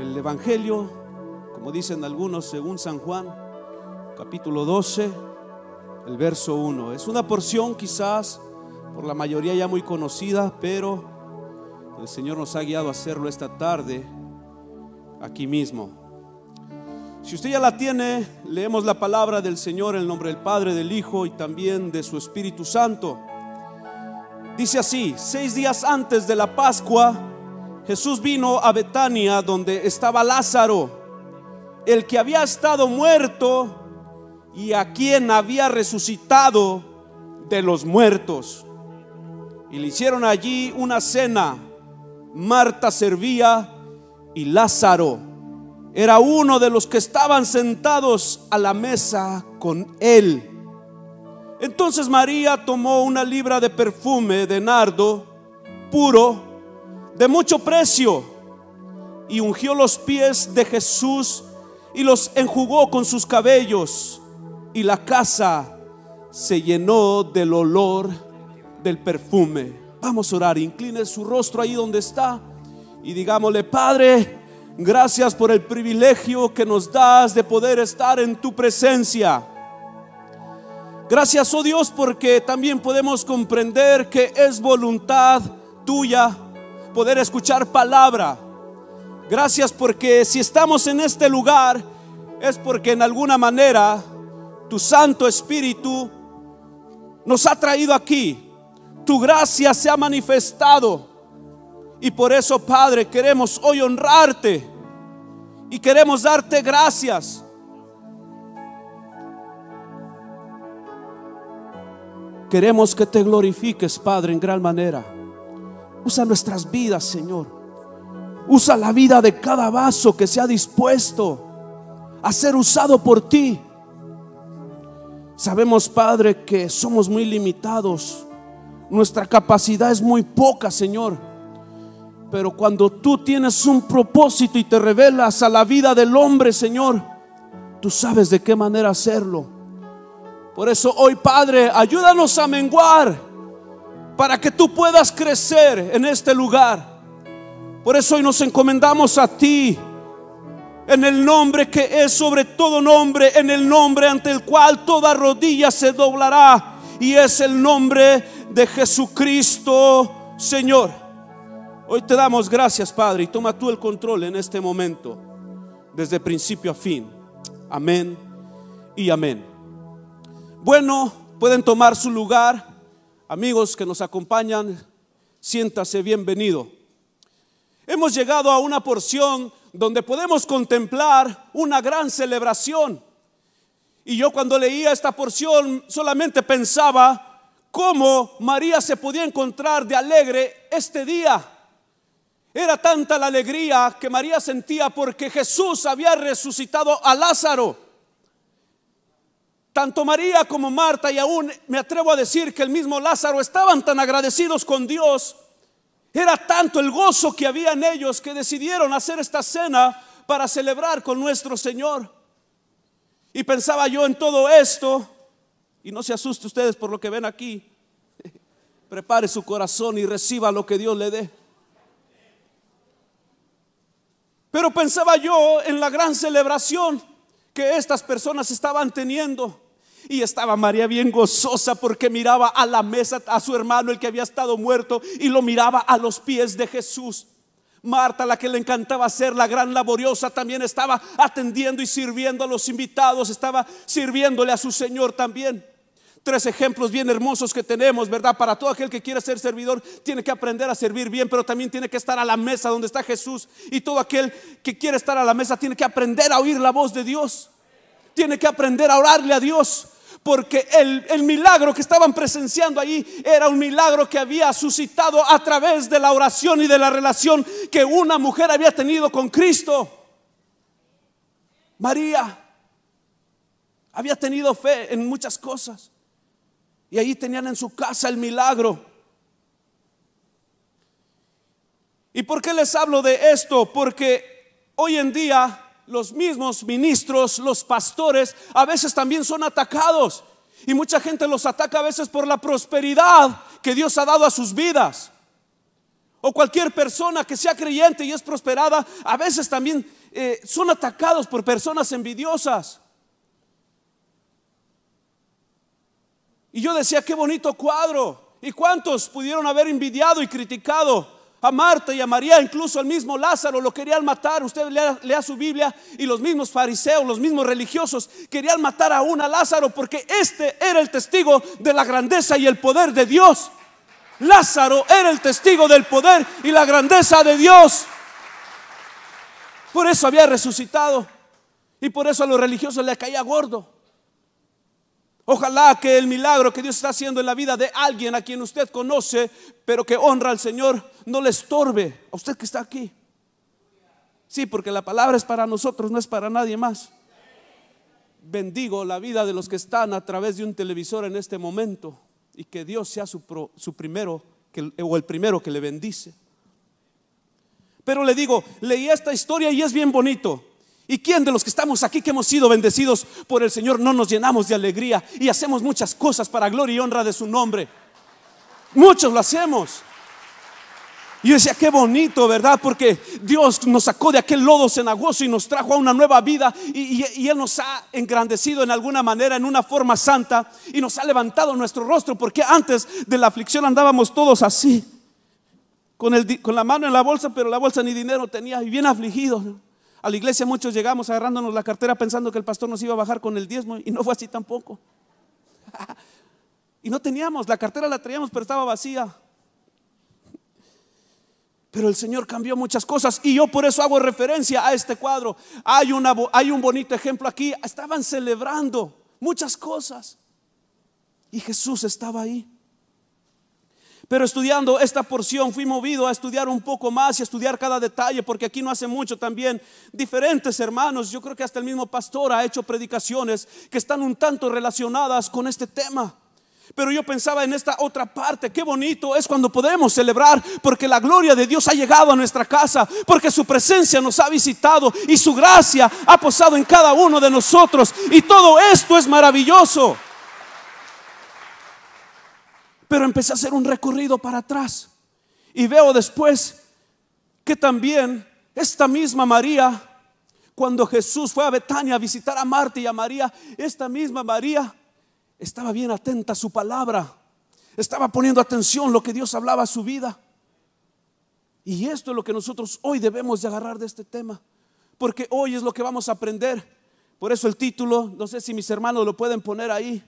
el Evangelio, como dicen algunos, según San Juan, capítulo 12, el verso 1. Es una porción quizás por la mayoría ya muy conocida, pero el Señor nos ha guiado a hacerlo esta tarde aquí mismo. Si usted ya la tiene, leemos la palabra del Señor en el nombre del Padre, del Hijo y también de su Espíritu Santo. Dice así, seis días antes de la Pascua, Jesús vino a Betania donde estaba Lázaro, el que había estado muerto y a quien había resucitado de los muertos. Y le hicieron allí una cena. Marta servía y Lázaro era uno de los que estaban sentados a la mesa con él. Entonces María tomó una libra de perfume de nardo puro, de mucho precio, y ungió los pies de Jesús y los enjugó con sus cabellos, y la casa se llenó del olor del perfume. Vamos a orar, incline su rostro ahí donde está y digámosle, Padre, gracias por el privilegio que nos das de poder estar en tu presencia. Gracias, oh Dios, porque también podemos comprender que es voluntad tuya poder escuchar palabra. Gracias porque si estamos en este lugar es porque en alguna manera tu Santo Espíritu nos ha traído aquí. Tu gracia se ha manifestado. Y por eso, Padre, queremos hoy honrarte y queremos darte gracias. Queremos que te glorifiques, Padre, en gran manera. Usa nuestras vidas, Señor. Usa la vida de cada vaso que se ha dispuesto a ser usado por ti. Sabemos, Padre, que somos muy limitados. Nuestra capacidad es muy poca, Señor. Pero cuando tú tienes un propósito y te revelas a la vida del hombre, Señor, tú sabes de qué manera hacerlo. Por eso hoy, Padre, ayúdanos a menguar para que tú puedas crecer en este lugar. Por eso hoy nos encomendamos a ti en el nombre que es sobre todo nombre, en el nombre ante el cual toda rodilla se doblará y es el nombre de Jesucristo, Señor. Hoy te damos gracias, Padre, y toma tú el control en este momento, desde principio a fin. Amén y amén. Bueno, pueden tomar su lugar. Amigos que nos acompañan, siéntase bienvenido. Hemos llegado a una porción donde podemos contemplar una gran celebración. Y yo cuando leía esta porción solamente pensaba cómo María se podía encontrar de alegre este día. Era tanta la alegría que María sentía porque Jesús había resucitado a Lázaro. Tanto María como Marta y aún me atrevo a decir que el mismo Lázaro estaban tan agradecidos con Dios. Era tanto el gozo que había en ellos que decidieron hacer esta cena para celebrar con nuestro Señor. Y pensaba yo en todo esto, y no se asuste ustedes por lo que ven aquí. Prepare su corazón y reciba lo que Dios le dé. Pero pensaba yo en la gran celebración que estas personas estaban teniendo. Y estaba María bien gozosa porque miraba a la mesa a su hermano, el que había estado muerto, y lo miraba a los pies de Jesús. Marta, la que le encantaba ser la gran laboriosa, también estaba atendiendo y sirviendo a los invitados, estaba sirviéndole a su Señor también. Tres ejemplos bien hermosos que tenemos, ¿verdad? Para todo aquel que quiere ser servidor, tiene que aprender a servir bien, pero también tiene que estar a la mesa donde está Jesús. Y todo aquel que quiere estar a la mesa tiene que aprender a oír la voz de Dios. Tiene que aprender a orarle a Dios. Porque el, milagro que estaban presenciando allí era un milagro que había suscitado a través de la oración y de la relación que una mujer había tenido con Cristo. María había tenido fe en muchas cosas. Y ahí tenían en su casa el milagro. ¿Y por qué les hablo de esto? Porque hoy en día los mismos ministros, los pastores, a veces también son atacados. Y mucha gente los ataca a veces por la prosperidad que Dios ha dado a sus vidas. o cualquier persona que sea creyente y es prosperada, a veces también eh, son atacados por personas envidiosas. Y yo decía, qué bonito cuadro. ¿Y cuántos pudieron haber envidiado y criticado a Marta y a María? Incluso al mismo Lázaro lo querían matar. Usted lea, lea, su Biblia y los mismos fariseos, los mismos religiosos querían matar a un Lázaro porque este era el testigo de la grandeza y el poder de Dios. Lázaro era el testigo del poder y la grandeza de Dios. Por eso había resucitado. Y por eso a los religiosos le caía gordo. Ojalá que el milagro que Dios está haciendo en la vida de alguien a quien usted conoce, pero que honra al Señor, no le estorbe a usted que está aquí. Sí, porque la palabra es para nosotros, no es para nadie más. Bendigo la vida de los que están a través de un televisor en este momento y que Dios sea su, primero o el primero que le bendice. Pero le digo, leí esta historia y es bien bonito. ¿Y quién de los que estamos aquí que hemos sido bendecidos por el Señor no nos llenamos de alegría y hacemos muchas cosas para gloria y honra de su nombre? Muchos lo hacemos. Y yo decía, qué bonito, ¿verdad? Porque Dios nos sacó de aquel lodo cenagoso y nos trajo a una nueva vida. Y, Él nos ha engrandecido en alguna manera, en una forma santa. Y nos ha levantado nuestro rostro. Porque antes de la aflicción andábamos todos así. Con, con la mano en la bolsa, pero la bolsa ni dinero tenía. Y bien afligidos. A la iglesia muchos llegamos agarrándonos la cartera pensando que el pastor nos iba a bajar con el diezmo. Y no fue así tampoco. y no teníamos, la cartera la traíamos, pero estaba vacía. Pero el Señor cambió muchas cosas y yo por eso hago referencia a este cuadro. Hay, hay un bonito ejemplo aquí. Estaban celebrando muchas cosas y Jesús estaba ahí. Pero estudiando esta porción fui movido a estudiar un poco más y a estudiar cada detalle, porque aquí no hace mucho también diferentes hermanos, yo creo que hasta el mismo pastor ha hecho predicaciones que están un tanto relacionadas con este tema. Pero yo pensaba en esta otra parte, qué bonito es cuando podemos celebrar porque la gloria de Dios ha llegado a nuestra casa, porque su presencia nos ha visitado y su gracia ha posado en cada uno de nosotros. Y todo esto es maravilloso. Pero empecé a hacer un recorrido para atrás y veo después que también esta misma María, cuando Jesús fue a Betania a visitar a Marta y a María, esta misma María estaba bien atenta a su palabra, estaba poniendo atención lo que Dios hablaba a su vida. Y esto es lo que nosotros hoy debemos de agarrar de este tema, porque hoy es lo que vamos a aprender. Por eso el título, no sé si mis hermanos lo pueden poner ahí.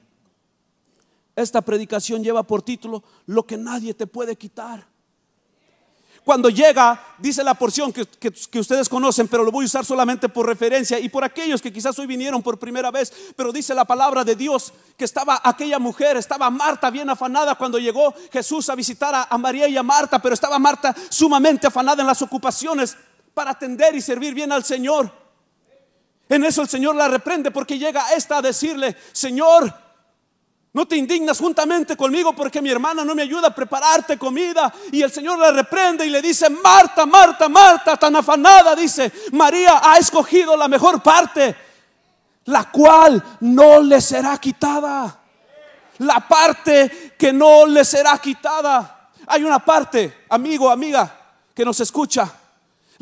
Esta predicación lleva por título Lo que nadie te puede quitar. Cuando llega, dice la porción que, ustedes conocen, pero lo voy a usar solamente por referencia y por aquellos que quizás hoy vinieron por primera vez, pero dice la palabra de Dios que estaba aquella mujer, estaba Marta bien afanada cuando llegó Jesús a visitar a, a María y a Marta, pero estaba Marta sumamente afanada en las ocupaciones para atender y servir bien al Señor. En eso el Señor la reprende porque llega esta a decirle, Señor, no te indignas juntamente conmigo porque mi hermana no me ayuda a prepararte comida. Y el Señor la reprende y le dice, Marta, Marta, Marta, tan afanada, dice, María ha escogido la mejor parte, la cual no le será quitada. La parte que no le será quitada. Hay una parte, amigo, amiga, que nos escucha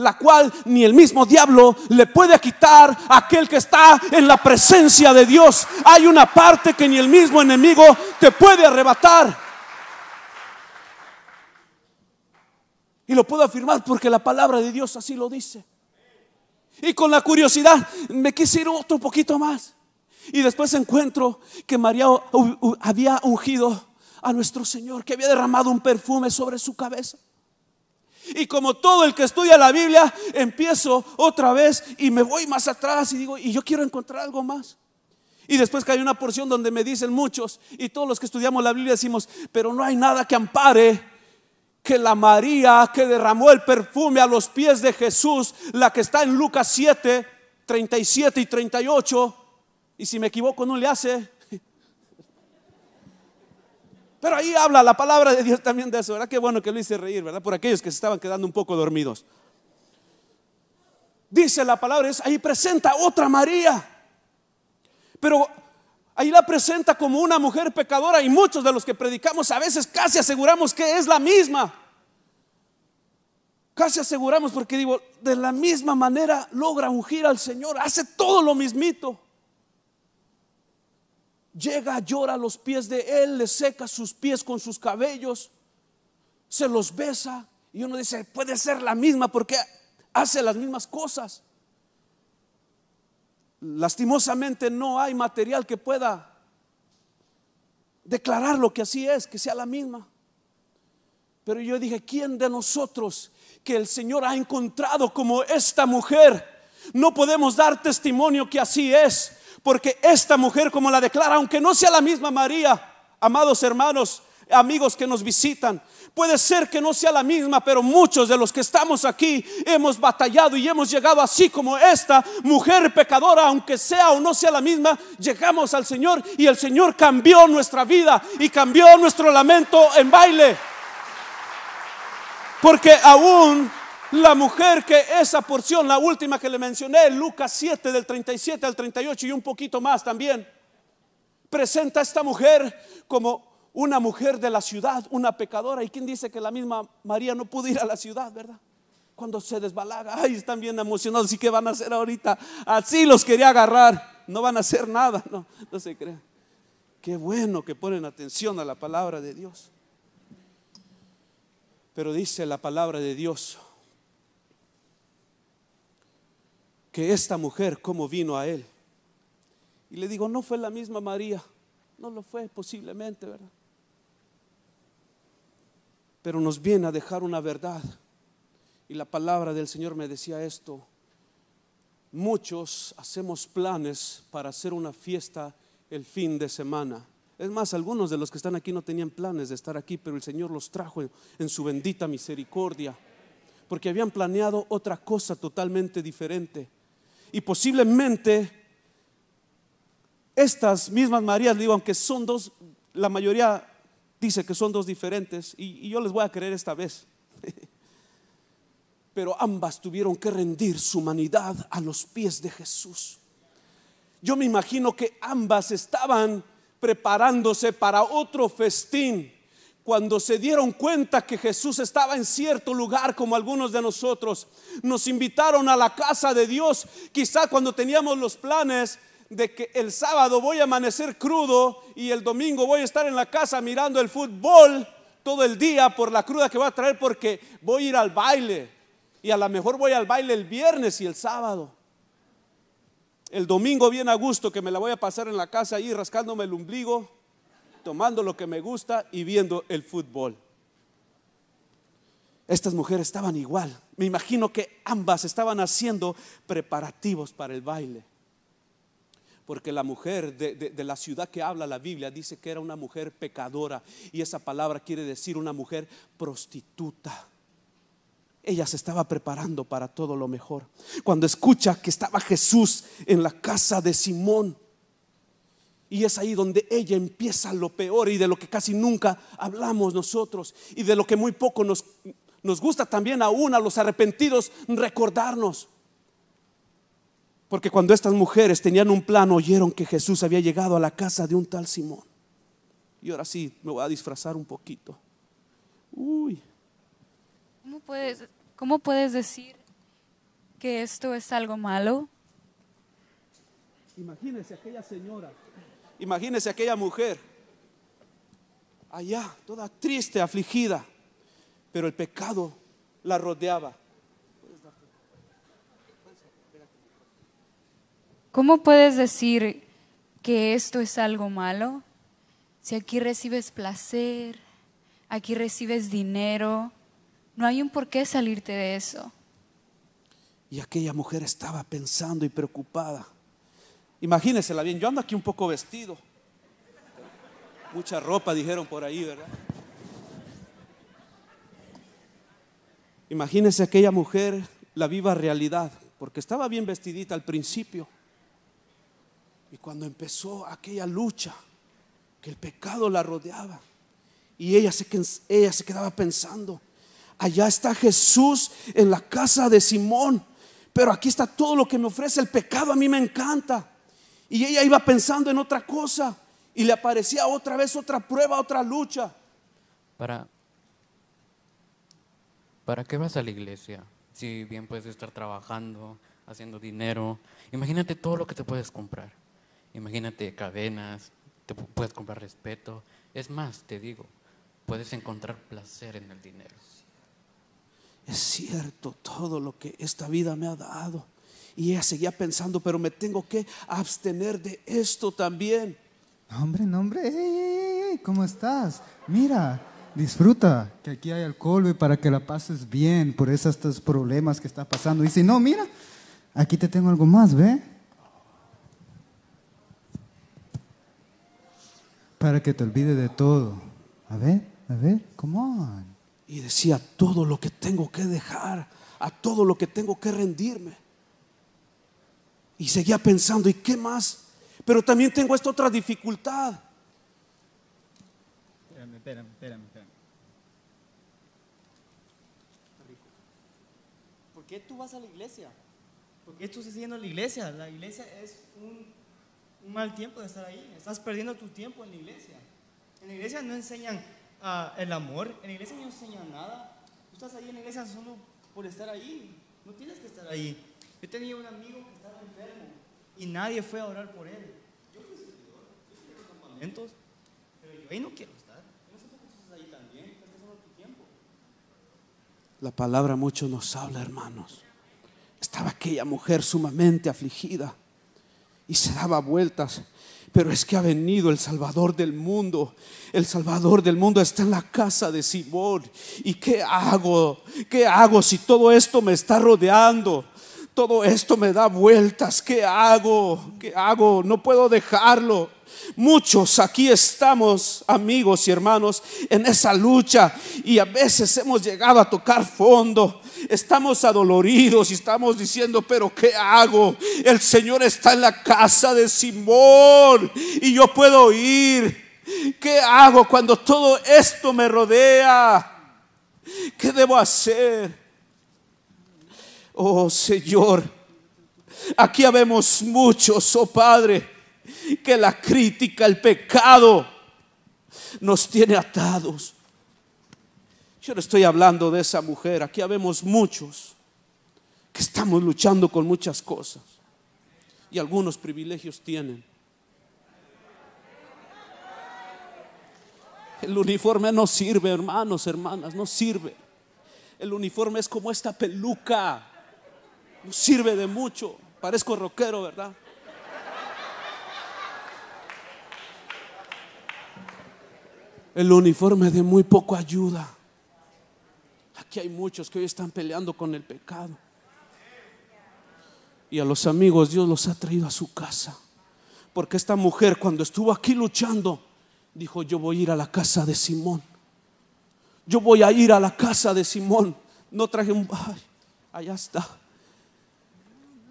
la cual ni el mismo diablo le puede quitar a aquel que está en la presencia de Dios. Hay una parte que ni el mismo enemigo te puede arrebatar. Y lo puedo afirmar porque la palabra de Dios así lo dice. Y con la curiosidad me quise ir otro poquito más. Y después encuentro que María había ungido a nuestro Señor, que había derramado un perfume sobre su cabeza. Y como todo el que estudia la Biblia, empiezo otra vez y me voy más atrás y digo, y yo quiero encontrar algo más. Y después que hay una porción donde me dicen muchos, y todos los que estudiamos la Biblia decimos, pero no hay nada que ampare que la María que derramó el perfume a los pies de Jesús, la que está en Lucas 7, 37 y 38, y si me equivoco no le hace, pero ahí habla la palabra de Dios también de eso, ¿verdad? Qué bueno que lo hice reír, ¿verdad? Por aquellos que se estaban quedando un poco dormidos. Dice la palabra, ahí presenta otra María. Pero ahí la presenta como una mujer pecadora y muchos de los que predicamos a veces casi aseguramos que es la misma. Casi aseguramos porque digo, de la misma manera logra ungir al Señor, hace todo lo mismito. Llega, llora a los pies de Él, le seca sus pies con sus cabellos, se los besa y uno dice, puede ser la misma porque hace las mismas cosas. Lastimosamente no hay material que pueda declarar lo que así es, que sea la misma. Pero yo dije, ¿quién de nosotros que el Señor ha encontrado como esta mujer? No podemos dar testimonio que así es, porque esta mujer como la declara, aunque no sea la misma María, amados hermanos, amigos que nos visitan, Puede ser que no sea la misma, pero muchos de los que estamos aquí hemos batallado y hemos llegado así como esta mujer pecadora, aunque sea o no sea la misma, llegamos al Señor y el Señor cambió nuestra vida y cambió nuestro lamento en baile. Porque aún la mujer que esa porción, la última que le mencioné, Lucas 7 del 37 al 38 y un poquito más también, presenta a esta mujer como una mujer de la ciudad, una pecadora. ¿Y quién dice que la misma María no pudo ir a la ciudad, verdad? Cuando se desbalaga, ay, están bien emocionados. ¿Y qué van a hacer ahorita? Así los quería agarrar. No van a hacer nada, no, no se crean. Qué bueno que ponen atención a la palabra de Dios. Pero dice la palabra de Dios que esta mujer, como vino a él? Y le digo, no fue la misma María. No lo fue, posiblemente, ¿verdad? Pero nos viene a dejar una verdad. Y la palabra del Señor me decía esto. Muchos hacemos planes para hacer una fiesta el fin de semana. Es más, algunos de los que están aquí no tenían planes de estar aquí, pero el Señor los trajo en su bendita misericordia, porque habían planeado otra cosa totalmente diferente. Y posiblemente estas mismas Marías, digo, aunque son dos, la mayoría dice que son dos diferentes, y, y yo les voy a creer esta vez. Pero ambas tuvieron que rendir su humanidad a los pies de Jesús. Yo me imagino que ambas estaban preparándose para otro festín cuando se dieron cuenta que Jesús estaba en cierto lugar como algunos de nosotros, nos invitaron a la casa de Dios, quizá cuando teníamos los planes de que el sábado voy a amanecer crudo y el domingo voy a estar en la casa mirando el fútbol todo el día por la cruda que voy a traer porque voy a ir al baile y a lo mejor voy al baile el viernes y el sábado. El domingo bien a gusto que me la voy a pasar en la casa ahí rascándome el ombligo, tomando lo que me gusta y viendo el fútbol. Estas mujeres estaban igual. Me imagino que ambas estaban haciendo preparativos para el baile porque la mujer de, la ciudad que habla la Biblia dice que era una mujer pecadora y esa palabra quiere decir una mujer prostituta. Ella se estaba preparando para todo lo mejor. Cuando escucha que estaba Jesús en la casa de Simón, y es ahí donde ella empieza lo peor y de lo que casi nunca hablamos nosotros y de lo que muy poco nos, nos gusta también aún a los arrepentidos recordarnos. Porque cuando estas mujeres tenían un plan, oyeron que Jesús había llegado a la casa de un tal Simón. Y ahora sí, me voy a disfrazar un poquito. Uy. ¿Cómo puedes, cómo puedes decir que esto es algo malo? Imagínese aquella señora, imagínese aquella mujer, allá, toda triste, afligida, pero el pecado la rodeaba. ¿Cómo puedes decir que esto es algo malo? Si aquí recibes placer, aquí recibes dinero, no hay un por qué salirte de eso. Y aquella mujer estaba pensando y preocupada. Imagínensela bien, yo ando aquí un poco vestido. Mucha ropa dijeron por ahí, ¿verdad? Imagínese aquella mujer la viva realidad, porque estaba bien vestidita al principio. Y cuando empezó aquella lucha, que el pecado la rodeaba, y ella se, ella se quedaba pensando, allá está Jesús en la casa de Simón, pero aquí está todo lo que me ofrece el pecado, a mí me encanta. Y ella iba pensando en otra cosa y le aparecía otra vez otra prueba, otra lucha. Para, ¿para qué vas a la iglesia? Si bien puedes estar trabajando, haciendo dinero. Imagínate todo lo que te puedes comprar. Imagínate cadenas, te pu- puedes comprar respeto. Es más, te digo, puedes encontrar placer en el dinero. Es cierto todo lo que esta vida me ha dado. Y ella seguía pensando, pero me tengo que abstener de esto también. Hombre, no, hombre, ey, ey, ey, ¿cómo estás? Mira, disfruta, que aquí hay alcohol ve, para que la pases bien por esos estos problemas que está pasando. Y si no, mira, aquí te tengo algo más, ¿ve? Para que te olvides de todo. A ver, a ver, come on. Y decía todo lo que tengo que dejar, a todo lo que tengo que rendirme. Y seguía pensando, ¿y qué más? Pero también tengo esta otra dificultad. Espérame, espérame, espérame, espérame. ¿Por qué tú vas a la iglesia? ¿Por qué tú estás yendo a la iglesia? La iglesia es un, un mal tiempo de estar ahí. Estás perdiendo tu tiempo en la iglesia. En la iglesia no enseñan ah, el amor, en la iglesia no enseñan nada. Tú estás ahí en la iglesia solo por estar ahí. No tienes que estar ahí. Yo tenía un amigo que enfermo y nadie fue a orar por él. Yo fui servidor, yo fui a los campamentos, pero yo ahí no quiero estar. Yo no sé por qué estás ahí también, estás pasando tu tiempo. La palabra mucho nos habla, hermanos. Estaba aquella mujer sumamente afligida y se daba vueltas. Pero es que ha venido el Salvador del mundo. El Salvador del mundo está en la casa de Simón. ¿Y qué hago? ¿Qué hago si todo esto me está rodeando? Todo esto me da vueltas. ¿Qué hago? ¿Qué hago? No puedo dejarlo. Muchos aquí estamos, amigos y hermanos, en esa lucha y a veces hemos llegado a tocar fondo. Estamos adoloridos y estamos diciendo, pero ¿qué hago? El Señor está en la casa de Simón y yo puedo ir. ¿Qué hago cuando todo esto me rodea? ¿Qué debo hacer? Oh Señor, aquí habemos muchos, oh Padre, que la crítica, el pecado nos tiene atados. Yo no estoy hablando de esa mujer, aquí habemos muchos que estamos luchando con muchas cosas y algunos privilegios tienen. El uniforme no sirve, hermanos, hermanas, no sirve. El uniforme es como esta peluca, no sirve de mucho. Parezco rockero, ¿verdad? El uniforme de muy poco ayuda. Aquí hay muchos que hoy están peleando con el pecado. Y a los amigos Dios los ha traído a su casa. Porque esta mujer cuando estuvo aquí luchando, dijo, yo voy a ir a la casa de Simón. Yo voy a ir a la casa de Simón. No traje un... Ay, allá está.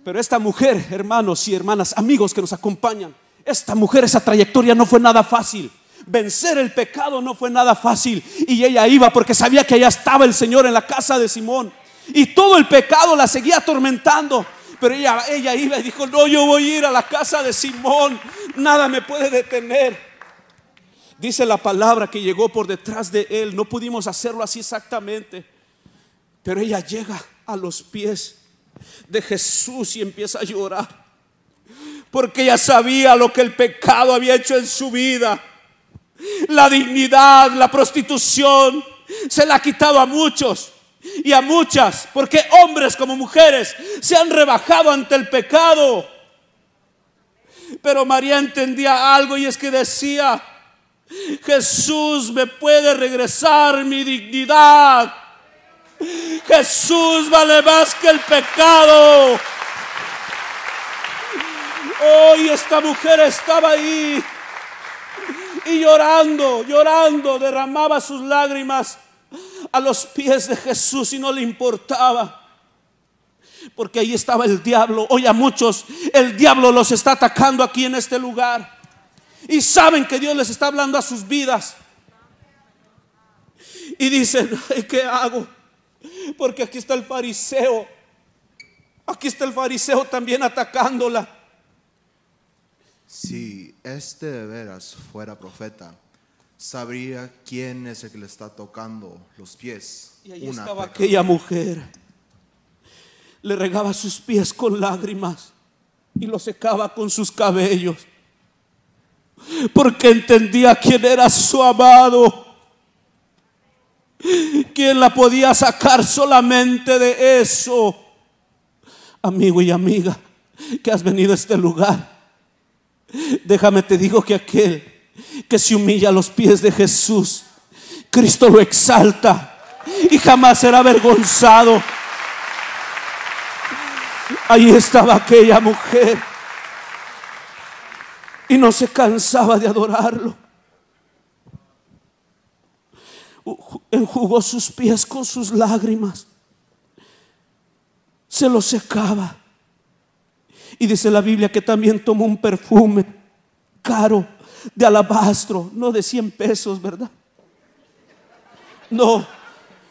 Pero esta mujer, hermanos y hermanas, amigos que nos acompañan, esta mujer, esa trayectoria no fue nada fácil. Vencer el pecado no fue nada fácil. Y ella iba porque sabía que allá estaba el Señor en la casa de Simón. Y todo el pecado la seguía atormentando. Pero ella, ella iba y dijo, no, yo voy a ir a la casa de Simón. Nada me puede detener. Dice la palabra que llegó por detrás de él. No pudimos hacerlo así exactamente. Pero ella llega a los pies de Jesús y empieza a llorar. Porque ella sabía lo que el pecado había hecho en su vida. La dignidad, la prostitución, se la ha quitado a muchos y a muchas. Porque hombres como mujeres se han rebajado ante el pecado. Pero María entendía algo y es que decía, Jesús me puede regresar mi dignidad. Jesús vale más que el pecado. Hoy esta mujer estaba ahí y llorando, llorando, derramaba sus lágrimas a los pies de Jesús y no le importaba. Porque ahí estaba el diablo. Hoy a muchos el diablo los está atacando aquí en este lugar. Y saben que Dios les está hablando a sus vidas. Y dicen, "Ay, ¿qué hago? Porque aquí está el fariseo. Aquí está el fariseo también atacándola. Si este de veras fuera profeta, sabría quién es el que le está tocando los pies. Y ahí Una estaba pecadora. aquella mujer. Le regaba sus pies con lágrimas y lo secaba con sus cabellos. Porque entendía quién era su amado. Quién la podía sacar solamente de eso. Amigo y amiga, que has venido a este lugar. Déjame te digo que aquel que se humilla a los pies de Jesús, Cristo lo exalta y jamás será avergonzado. Ahí estaba aquella mujer y no se cansaba de adorarlo. Enjugó sus pies con sus lágrimas, se los secaba. Y dice la Biblia que también tomó un perfume caro de alabastro, no de 100 pesos, ¿verdad? No,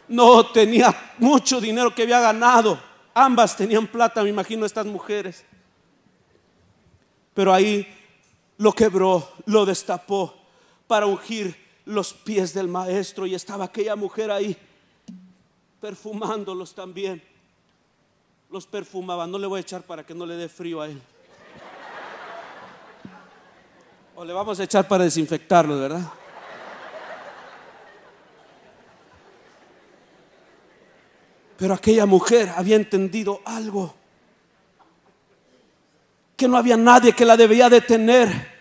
no tenía mucho dinero que había ganado. Ambas tenían plata, me imagino, estas mujeres. Pero ahí lo quebró, lo destapó para ungir los pies del maestro y estaba aquella mujer ahí perfumándolos también. Los perfumaba, no le voy a echar para que no le dé frío a él. O le vamos a echar para desinfectarlos, ¿verdad? Pero aquella mujer había entendido algo. Que no había nadie que la debía detener.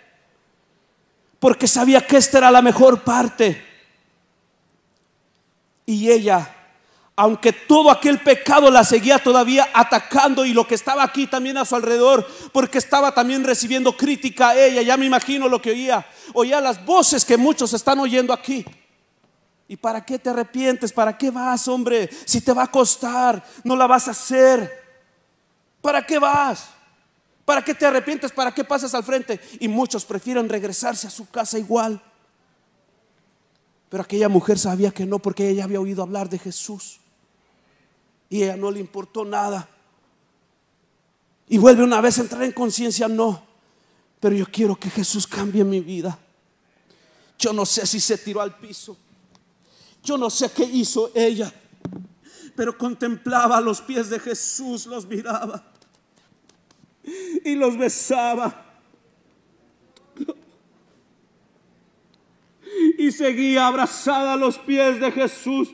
Porque sabía que esta era la mejor parte. Y ella, aunque todo aquel pecado la seguía todavía atacando y lo que estaba aquí también a su alrededor, porque estaba también recibiendo crítica a ella, ya me imagino lo que oía. Oía las voces que muchos están oyendo aquí. ¿Y para qué te arrepientes? ¿Para qué vas, hombre? Si te va a costar, no la vas a hacer. ¿Para qué vas? ¿Para qué te arrepientes? ¿Para qué pasas al frente? Y muchos prefieren regresarse a su casa igual. Pero aquella mujer sabía que no porque ella había oído hablar de Jesús. Y ella no le importó nada. Y vuelve una vez a entrar en conciencia, no. Pero yo quiero que Jesús cambie mi vida. Yo no sé si se tiró al piso. Yo no sé qué hizo ella, pero contemplaba los pies de Jesús, los miraba y los besaba. Y seguía abrazada a los pies de Jesús.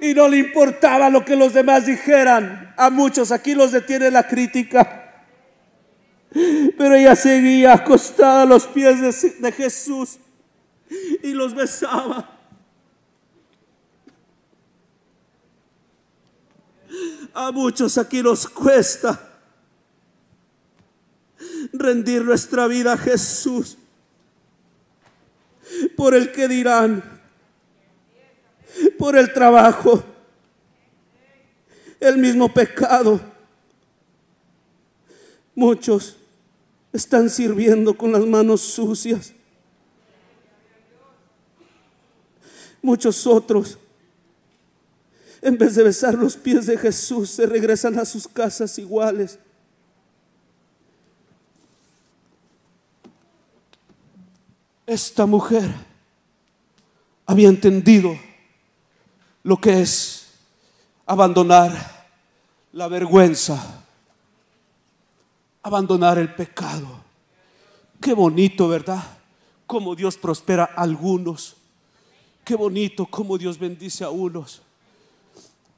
Y no le importaba lo que los demás dijeran. A muchos aquí los detiene la crítica. Pero ella seguía acostada a los pies de, Jesús y los besaba. A muchos aquí nos cuesta rendir nuestra vida a Jesús por el que dirán, por el trabajo, el mismo pecado. Muchos están sirviendo con las manos sucias. Muchos otros, en vez de besar los pies de Jesús, se regresan a sus casas iguales. Esta mujer había entendido lo que es abandonar la vergüenza, abandonar el pecado. Qué bonito, ¿verdad? Cómo Dios prospera a algunos. Qué bonito cómo Dios bendice a unos.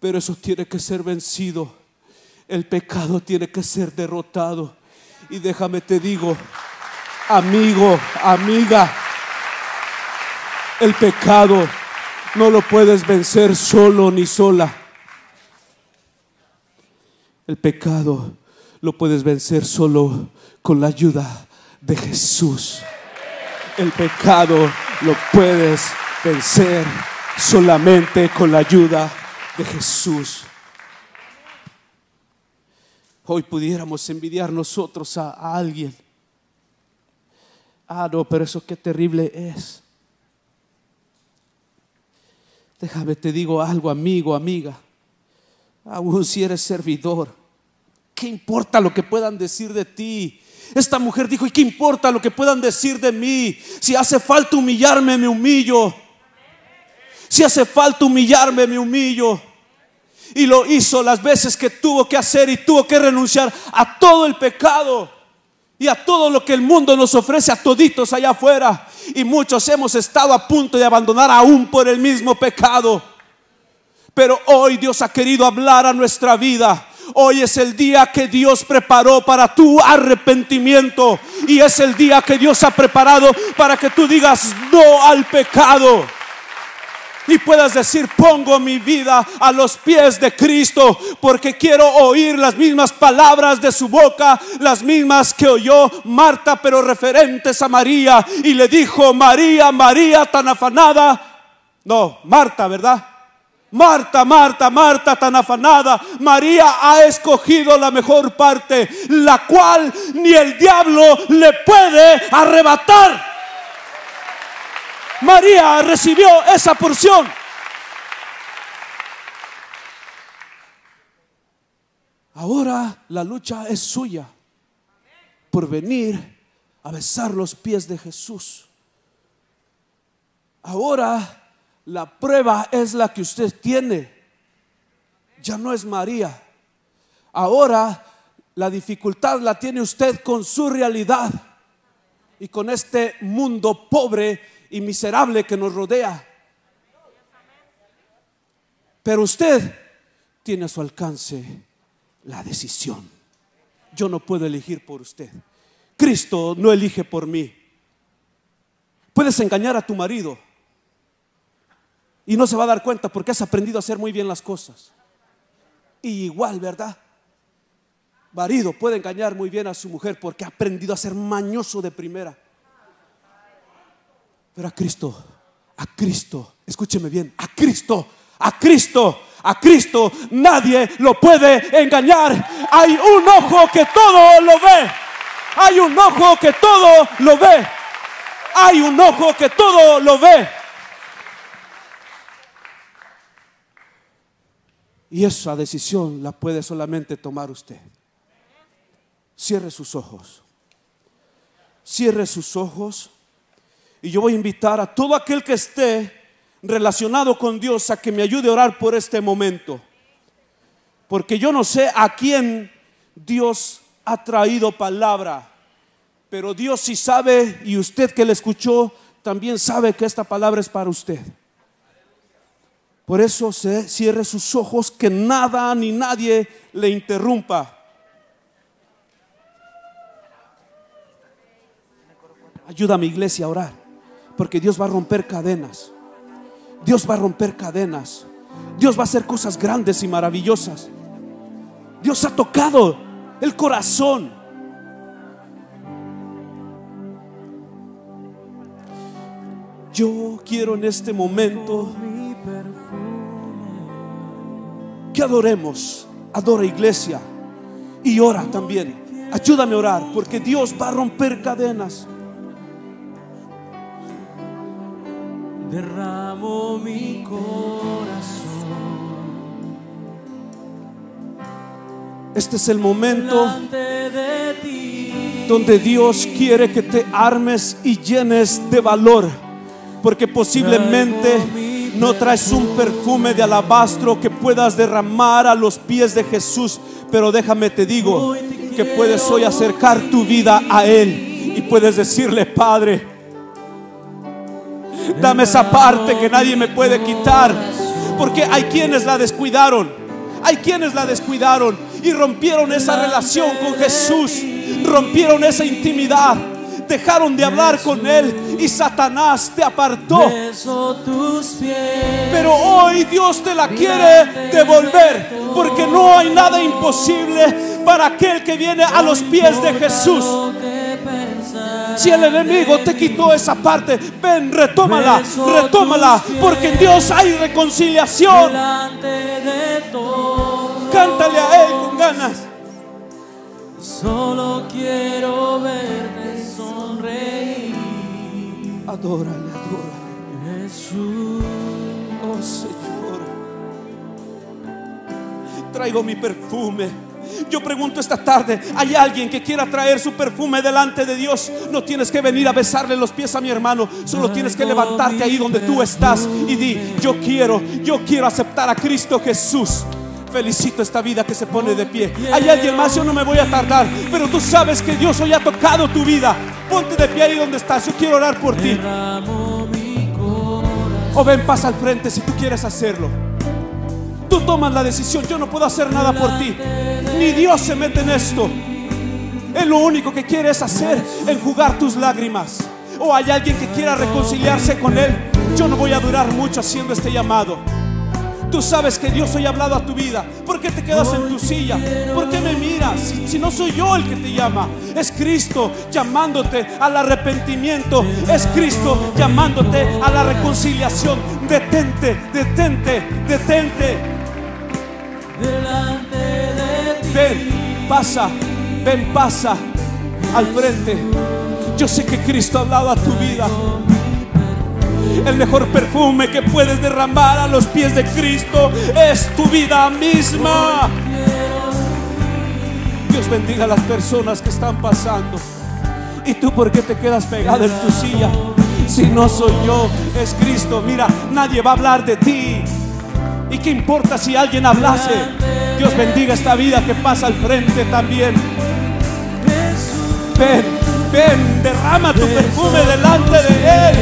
Pero eso tiene que ser vencido. El pecado tiene que ser derrotado. Y déjame te digo, amigo, amiga, el pecado no lo puedes vencer solo ni sola. El pecado lo puedes vencer solo con la ayuda de Jesús. El pecado lo puedes vencer solamente con la ayuda de Jesús. Hoy pudiéramos envidiar nosotros a, alguien. Ah, no, pero eso qué terrible es. Déjame te digo algo, amigo, amiga. Aún si eres servidor, ¿qué importa lo que puedan decir de ti? Esta mujer dijo, ¿y qué importa lo que puedan decir de mí? Si hace falta humillarme, me humillo. Si hace falta humillarme, me humillo. Y lo hizo las veces que tuvo que hacer y tuvo que renunciar a todo el pecado y a todo lo que el mundo nos ofrece a toditos allá afuera. Y muchos hemos estado a punto de abandonar aún por el mismo pecado. Pero hoy Dios ha querido hablar a nuestra vida. Hoy es el día que Dios preparó para tu arrepentimiento. Y es el día que Dios ha preparado para que tú digas no al pecado. Y puedas decir, pongo mi vida a los pies de Cristo porque quiero oír las mismas palabras de su boca, las mismas que oyó Marta, pero referentes a María. Y le dijo, María, María, tan afanada. No, Marta, ¿verdad? Marta, Marta, Marta, tan afanada. María ha escogido la mejor parte, la cual ni el diablo le puede arrebatar. María recibió esa porción. Ahora la lucha es suya por venir a besar los pies de Jesús. Ahora la prueba es la que usted tiene. Ya no es María. Ahora la dificultad la tiene usted con su realidad y con este mundo pobre y miserable que nos rodea. Pero usted tiene a su alcance la decisión. Yo no puedo elegir por usted. Cristo no elige por mí. Puedes engañar a tu marido y no se va a dar cuenta porque has aprendido a hacer muy bien las cosas. Y igual, ¿verdad? Marido puede engañar muy bien a su mujer porque ha aprendido a ser mañoso de primera. Pero a Cristo, a Cristo, escúcheme bien, a Cristo, a Cristo, a Cristo nadie lo puede engañar. Hay un ojo que todo lo ve. Hay un ojo que todo lo ve. Hay un ojo que todo lo ve. Y esa decisión la puede solamente tomar usted. Cierre sus ojos. Cierre sus ojos. Y yo voy a invitar a todo aquel que esté relacionado con Dios a que me ayude a orar por este momento. Porque yo no sé a quién Dios ha traído palabra, pero Dios sí sabe y usted que le escuchó también sabe que esta palabra es para usted. Por eso se cierre sus ojos, que nada ni nadie le interrumpa. Ayuda a mi iglesia a orar, porque Dios va a romper cadenas. Dios va a romper cadenas. Dios va a hacer cosas grandes y maravillosas. Dios ha tocado el corazón. Yo quiero en este momento que adoremos. Adora iglesia y ora también. Ayúdame a orar porque Dios va a romper cadenas. Derramo mi corazón. Este es el momento delante de ti. donde Dios quiere que te armes y llenes de valor, porque posiblemente no traes un perfume de alabastro que puedas derramar a los pies de Jesús, pero déjame te digo que puedes hoy acercar tu vida a Él y puedes decirle, Padre, dame esa parte que nadie me puede quitar, porque hay quienes la descuidaron, hay quienes la descuidaron y rompieron esa relación con Jesús, rompieron esa intimidad, dejaron de hablar con Él y Satanás te apartó. Pero hoy Dios te la quiere devolver, porque no hay nada imposible para aquel que viene a los pies de Jesús. Si el enemigo te quitó esa parte, ven, retómala, retómala, porque en Dios hay reconciliación. Cántale a Él con ganas. Solo quiero verte sonreír. Adórale, adórale. Jesús. Oh Señor, traigo mi perfume. Yo pregunto esta tarde, ¿hay alguien que quiera traer su perfume delante de Dios? No tienes que venir a besarle los pies a mi hermano, solo tienes que levantarte ahí donde tú estás y di, yo quiero, yo quiero aceptar a Cristo Jesús. Felicito esta vida que se pone de pie. Hay alguien más, yo no me voy a tardar, pero tú sabes que Dios hoy ha tocado tu vida. Ponte de pie ahí donde estás, yo quiero orar por ti. O ven, pasa al frente si tú quieres hacerlo. Tú tomas la decisión, yo no puedo hacer nada por ti. Ni Dios se mete en esto. Él lo único que quiere es hacer enjugar tus lágrimas. O hay alguien que quiera reconciliarse con Él. Yo no voy a durar mucho haciendo este llamado. Tú sabes que Dios hoy ha hablado a tu vida. ¿Por qué te quedas en tu silla? ¿Por qué me miras? Si, si no soy yo el que te llama, es Cristo llamándote al arrepentimiento. Es Cristo llamándote a la reconciliación. Detente, detente, detente. Delante de ti. Ven, pasa, ven, pasa al frente. Yo sé que Cristo ha hablado a tu vida. El mejor perfume que puedes derramar a los pies de Cristo es tu vida misma. Dios bendiga a las personas que están pasando. ¿Y tú por qué te quedas pegado en tu silla? Si no soy yo, es Cristo. Mira, nadie va a hablar de. ¿Y qué importa si alguien hablase? Dios bendiga esta vida que pasa al frente también. Ven, ven, derrama tu perfume delante de Él.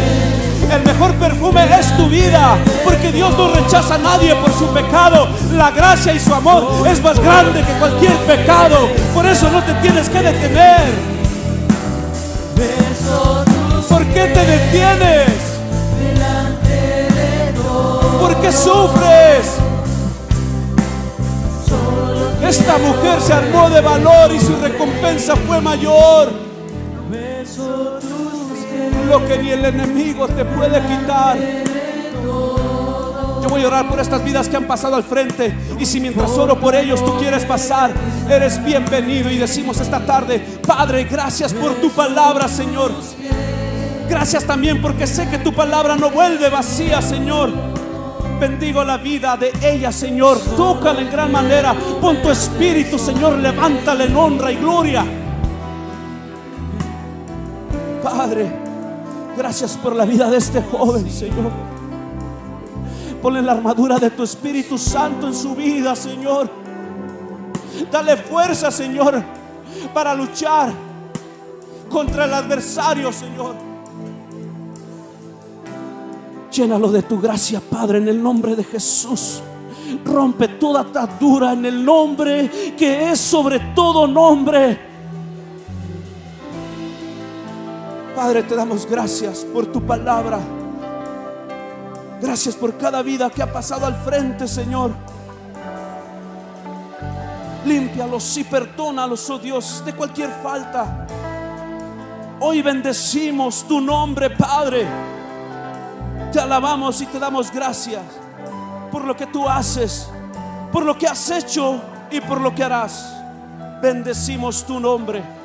El mejor perfume es tu vida, porque Dios no rechaza a nadie por su pecado. La gracia y su amor es más grande que cualquier pecado. Por eso no te tienes que detener. ¿Por qué te detienes? Delante de todos. ¿Por qué sufres? Esta mujer se armó de valor y su recompensa fue mayor. Lo que ni el enemigo te puede quitar. Yo voy a orar por estas vidas que han pasado al frente. Y si mientras oro por ellos tú quieres pasar, eres bienvenido. Y decimos esta tarde, Padre, gracias por tu palabra, Señor. Gracias también porque sé que tu palabra no vuelve vacía, Señor. Bendigo la vida de ella, Señor. Tócala en gran manera. Pon tu espíritu, Señor. Levántala en honra y gloria. Padre, gracias por la vida de este joven, Señor. Ponle la armadura de tu Espíritu Santo en su vida, Señor. Dale fuerza, Señor, para luchar contra el adversario, Señor. Llénalo de tu gracia, Padre, en el nombre de Jesús. Rompe toda atadura en el nombre que es sobre todo nombre. Padre, te damos gracias por tu palabra. Gracias por cada vida que ha pasado al frente, Señor. Límpialos y perdónalos, oh Dios, de cualquier falta. Hoy bendecimos tu nombre, Padre. Te alabamos y te damos gracias por lo que tú haces, por lo que has hecho y por lo que harás. Bendecimos tu nombre.